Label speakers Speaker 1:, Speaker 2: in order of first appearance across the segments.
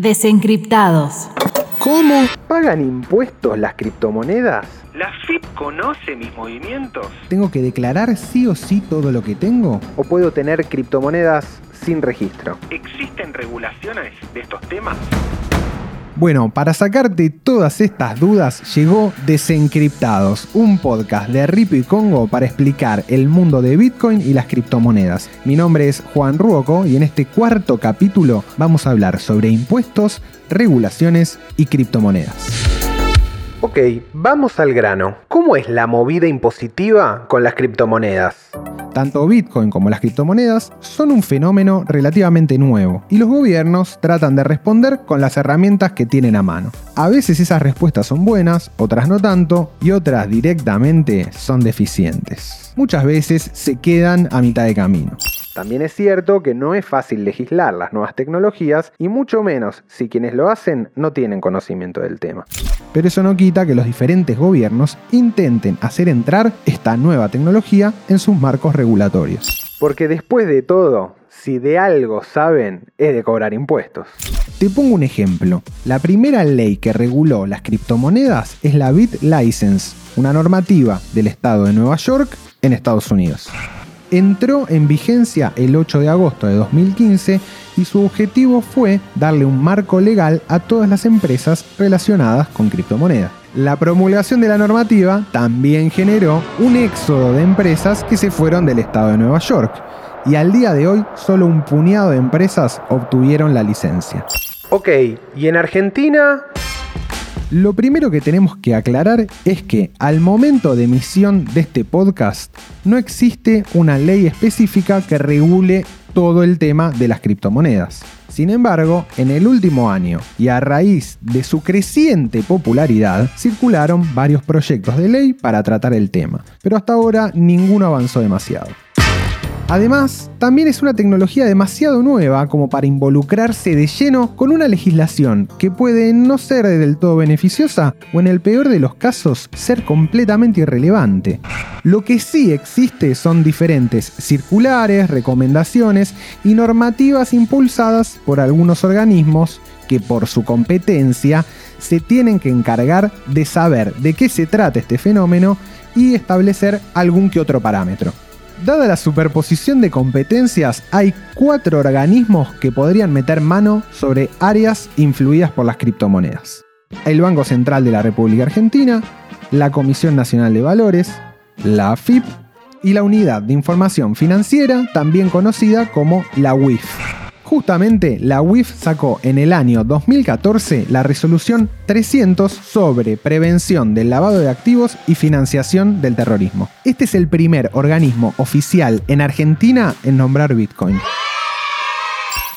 Speaker 1: Desencriptados.
Speaker 2: ¿Cómo? ¿Pagan impuestos las criptomonedas?
Speaker 3: ¿La FIP conoce mis movimientos?
Speaker 2: ¿Tengo que declarar sí o sí todo lo que tengo? ¿O puedo tener criptomonedas sin registro?
Speaker 3: ¿Existen regulaciones de estos temas?
Speaker 2: Bueno, para sacarte todas estas dudas llegó Desencriptados, un podcast de Ripo y Congo para explicar el mundo de Bitcoin y las criptomonedas. Mi nombre es Juan Ruoco y en este cuarto capítulo vamos a hablar sobre impuestos, regulaciones y criptomonedas. Ok, vamos al grano. ¿Cómo es la movida impositiva con las criptomonedas? Tanto Bitcoin como las criptomonedas son un fenómeno relativamente nuevo y los gobiernos tratan de responder con las herramientas que tienen a mano. A veces esas respuestas son buenas, otras no tanto y otras directamente son deficientes. Muchas veces se quedan a mitad de camino. También es cierto que no es fácil legislar las nuevas tecnologías y mucho menos si quienes lo hacen no tienen conocimiento del tema. Pero eso no quita que los diferentes gobiernos intenten hacer entrar esta nueva tecnología en sus marcos regulatorios. Porque después de todo, si de algo saben, es de cobrar impuestos. Te pongo un ejemplo. La primera ley que reguló las criptomonedas es la BitLicense, una normativa del estado de Nueva York en Estados Unidos entró en vigencia el 8 de agosto de 2015 y su objetivo fue darle un marco legal a todas las empresas relacionadas con criptomonedas. La promulgación de la normativa también generó un éxodo de empresas que se fueron del estado de Nueva York y al día de hoy solo un puñado de empresas obtuvieron la licencia. Ok, ¿y en Argentina? Lo primero que tenemos que aclarar es que al momento de emisión de este podcast no existe una ley específica que regule todo el tema de las criptomonedas. Sin embargo, en el último año y a raíz de su creciente popularidad, circularon varios proyectos de ley para tratar el tema, pero hasta ahora ninguno avanzó demasiado. Además, también es una tecnología demasiado nueva como para involucrarse de lleno con una legislación que puede no ser del todo beneficiosa o en el peor de los casos ser completamente irrelevante. Lo que sí existe son diferentes circulares, recomendaciones y normativas impulsadas por algunos organismos que por su competencia se tienen que encargar de saber de qué se trata este fenómeno y establecer algún que otro parámetro. Dada la superposición de competencias, hay cuatro organismos que podrían meter mano sobre áreas influidas por las criptomonedas. El Banco Central de la República Argentina, la Comisión Nacional de Valores, la AFIP y la Unidad de Información Financiera, también conocida como la UIF. Justamente la UIF sacó en el año 2014 la resolución 300 sobre prevención del lavado de activos y financiación del terrorismo. Este es el primer organismo oficial en Argentina en nombrar Bitcoin.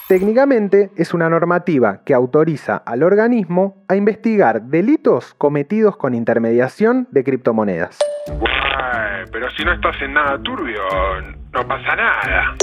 Speaker 2: Técnicamente es una normativa que autoriza al organismo a investigar delitos cometidos con intermediación de criptomonedas.
Speaker 3: pero si no estás en nada turbio, no pasa nada.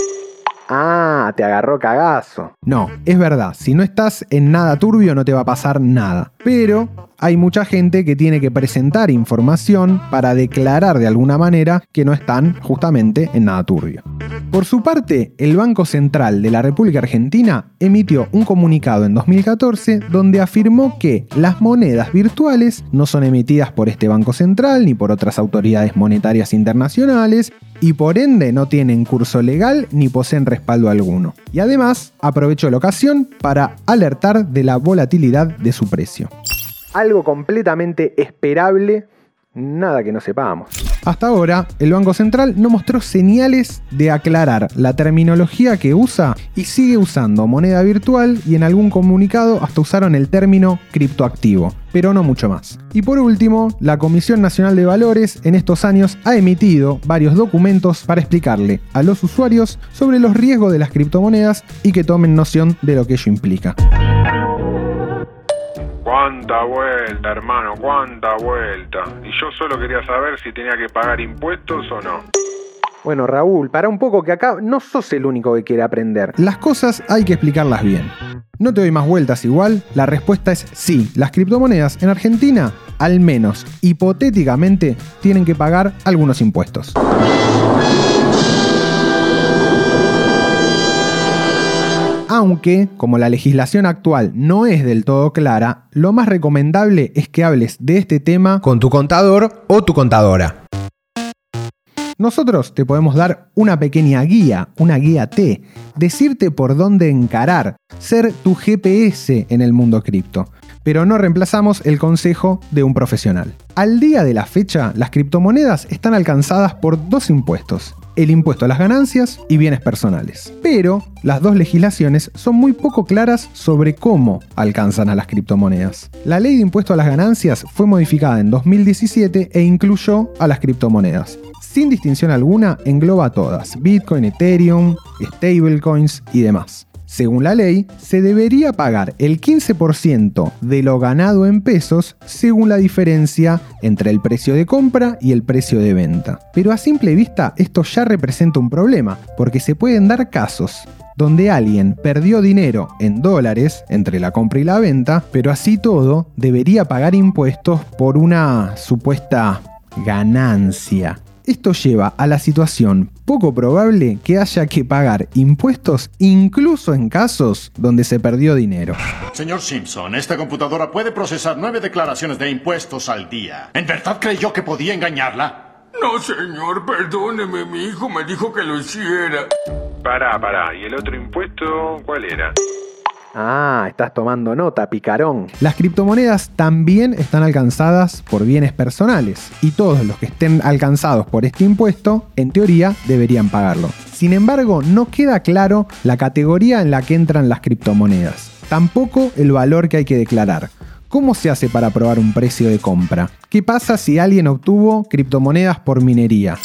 Speaker 2: Ah, te agarró cagazo. No, es verdad, si no estás en nada turbio no te va a pasar nada. Pero hay mucha gente que tiene que presentar información para declarar de alguna manera que no están justamente en nada turbio. Por su parte, el Banco Central de la República Argentina emitió un comunicado en 2014 donde afirmó que las monedas virtuales no son emitidas por este Banco Central ni por otras autoridades monetarias internacionales y por ende no tienen curso legal ni poseen respaldo alguno. Y además aprovechó la ocasión para alertar de la volatilidad de su precio. Algo completamente esperable, nada que no sepamos. Hasta ahora, el Banco Central no mostró señales de aclarar la terminología que usa y sigue usando moneda virtual y en algún comunicado hasta usaron el término criptoactivo, pero no mucho más. Y por último, la Comisión Nacional de Valores en estos años ha emitido varios documentos para explicarle a los usuarios sobre los riesgos de las criptomonedas y que tomen noción de lo que ello implica.
Speaker 3: Cuánta vuelta, hermano, cuánta vuelta. Y yo solo quería saber si tenía que pagar impuestos o no.
Speaker 2: Bueno, Raúl, para un poco que acá no sos el único que quiere aprender. Las cosas hay que explicarlas bien. No te doy más vueltas igual, la respuesta es sí. Las criptomonedas en Argentina, al menos hipotéticamente, tienen que pagar algunos impuestos. Aunque, como la legislación actual no es del todo clara, lo más recomendable es que hables de este tema
Speaker 1: con tu contador o tu contadora.
Speaker 2: Nosotros te podemos dar una pequeña guía, una guía T, decirte por dónde encarar, ser tu GPS en el mundo cripto pero no reemplazamos el consejo de un profesional. Al día de la fecha, las criptomonedas están alcanzadas por dos impuestos, el impuesto a las ganancias y bienes personales. Pero las dos legislaciones son muy poco claras sobre cómo alcanzan a las criptomonedas. La ley de impuesto a las ganancias fue modificada en 2017 e incluyó a las criptomonedas. Sin distinción alguna, engloba a todas, Bitcoin, Ethereum, stablecoins y demás. Según la ley, se debería pagar el 15% de lo ganado en pesos según la diferencia entre el precio de compra y el precio de venta. Pero a simple vista esto ya representa un problema, porque se pueden dar casos donde alguien perdió dinero en dólares entre la compra y la venta, pero así todo debería pagar impuestos por una supuesta ganancia. Esto lleva a la situación poco probable que haya que pagar impuestos incluso en casos donde se perdió dinero.
Speaker 4: Señor Simpson, esta computadora puede procesar nueve declaraciones de impuestos al día. ¿En verdad creyó que podía engañarla?
Speaker 5: No, señor, perdóneme, mi hijo me dijo que lo hiciera.
Speaker 3: Pará, pará, ¿y el otro impuesto cuál era?
Speaker 2: Ah, estás tomando nota, picarón. Las criptomonedas también están alcanzadas por bienes personales y todos los que estén alcanzados por este impuesto, en teoría, deberían pagarlo. Sin embargo, no queda claro la categoría en la que entran las criptomonedas. Tampoco el valor que hay que declarar. ¿Cómo se hace para probar un precio de compra? ¿Qué pasa si alguien obtuvo criptomonedas por minería?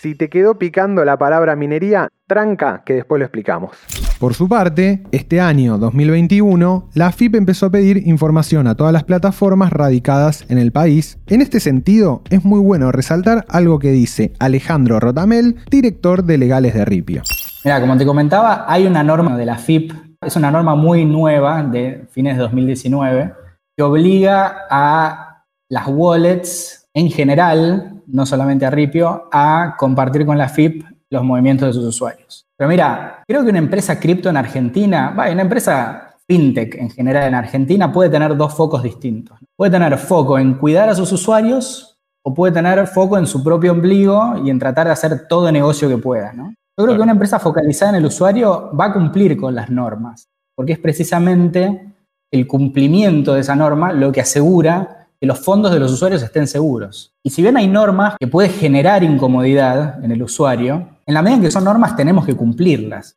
Speaker 2: Si te quedó picando la palabra minería, tranca, que después lo explicamos. Por su parte, este año 2021, la FIP empezó a pedir información a todas las plataformas radicadas en el país. En este sentido, es muy bueno resaltar algo que dice Alejandro Rotamel, director de Legales de Ripio.
Speaker 6: Mira, como te comentaba, hay una norma de la FIP, es una norma muy nueva de fines de 2019, que obliga a las wallets en general, no solamente a Ripio, a compartir con la FIP los movimientos de sus usuarios. Pero mira, creo que una empresa cripto en Argentina, vaya, una empresa fintech en general en Argentina puede tener dos focos distintos. Puede tener foco en cuidar a sus usuarios o puede tener foco en su propio ombligo y en tratar de hacer todo negocio que pueda. Yo creo que una empresa focalizada en el usuario va a cumplir con las normas, porque es precisamente el cumplimiento de esa norma lo que asegura que los fondos de los usuarios estén seguros. Y si bien hay normas que pueden generar incomodidad en el usuario, en la medida en que son normas tenemos que cumplirlas.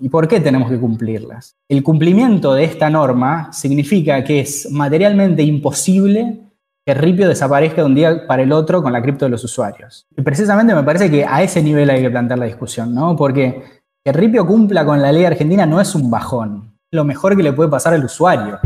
Speaker 6: ¿Y por qué tenemos que cumplirlas? El cumplimiento de esta norma significa que es materialmente imposible que Ripio desaparezca de un día para el otro con la cripto de los usuarios. Y precisamente me parece que a ese nivel hay que plantear la discusión, ¿no? Porque que Ripio cumpla con la ley argentina no es un bajón, es lo mejor que le puede pasar al usuario.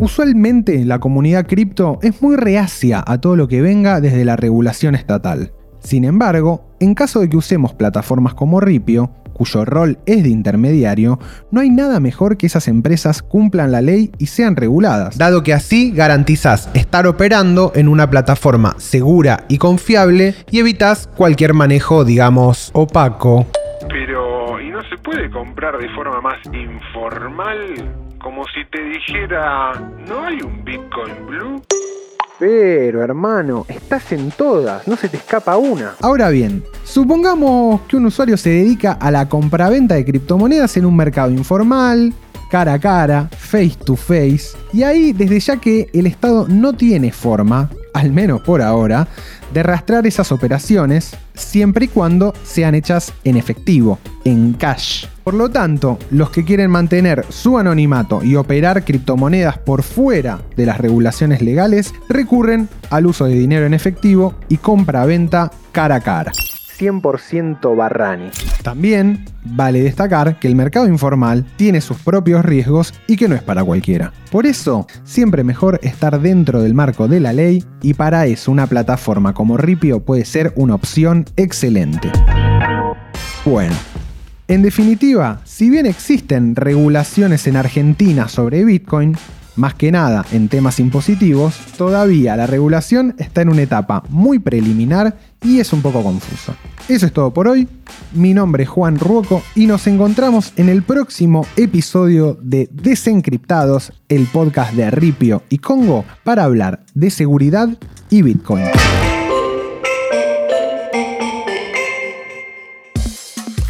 Speaker 2: Usualmente la comunidad cripto es muy reacia a todo lo que venga desde la regulación estatal. Sin embargo, en caso de que usemos plataformas como Ripio, cuyo rol es de intermediario, no hay nada mejor que esas empresas cumplan la ley y sean reguladas.
Speaker 1: Dado que así garantizás estar operando en una plataforma segura y confiable y evitas cualquier manejo, digamos, opaco.
Speaker 3: Pero, ¿y no se puede comprar de forma más informal? Como si te dijera, ¿no hay un Bitcoin Blue?
Speaker 2: Pero hermano, estás en todas, no se te escapa una. Ahora bien, supongamos que un usuario se dedica a la compraventa de criptomonedas en un mercado informal, cara a cara, face to face, y ahí desde ya que el Estado no tiene forma, al menos por ahora, de rastrear esas operaciones siempre y cuando sean hechas en efectivo, en cash. Por lo tanto, los que quieren mantener su anonimato y operar criptomonedas por fuera de las regulaciones legales recurren al uso de dinero en efectivo y compra-venta cara a cara. 100% Barrani. También vale destacar que el mercado informal tiene sus propios riesgos y que no es para cualquiera. Por eso, siempre mejor estar dentro del marco de la ley y para eso una plataforma como Ripio puede ser una opción excelente. Bueno, en definitiva, si bien existen regulaciones en Argentina sobre Bitcoin, Más que nada, en temas impositivos, todavía la regulación está en una etapa muy preliminar y es un poco confusa. Eso es todo por hoy. Mi nombre es Juan Ruoco y nos encontramos en el próximo episodio de Desencriptados, el podcast de Ripio y Congo, para hablar de seguridad y Bitcoin.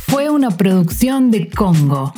Speaker 7: Fue una producción de Congo.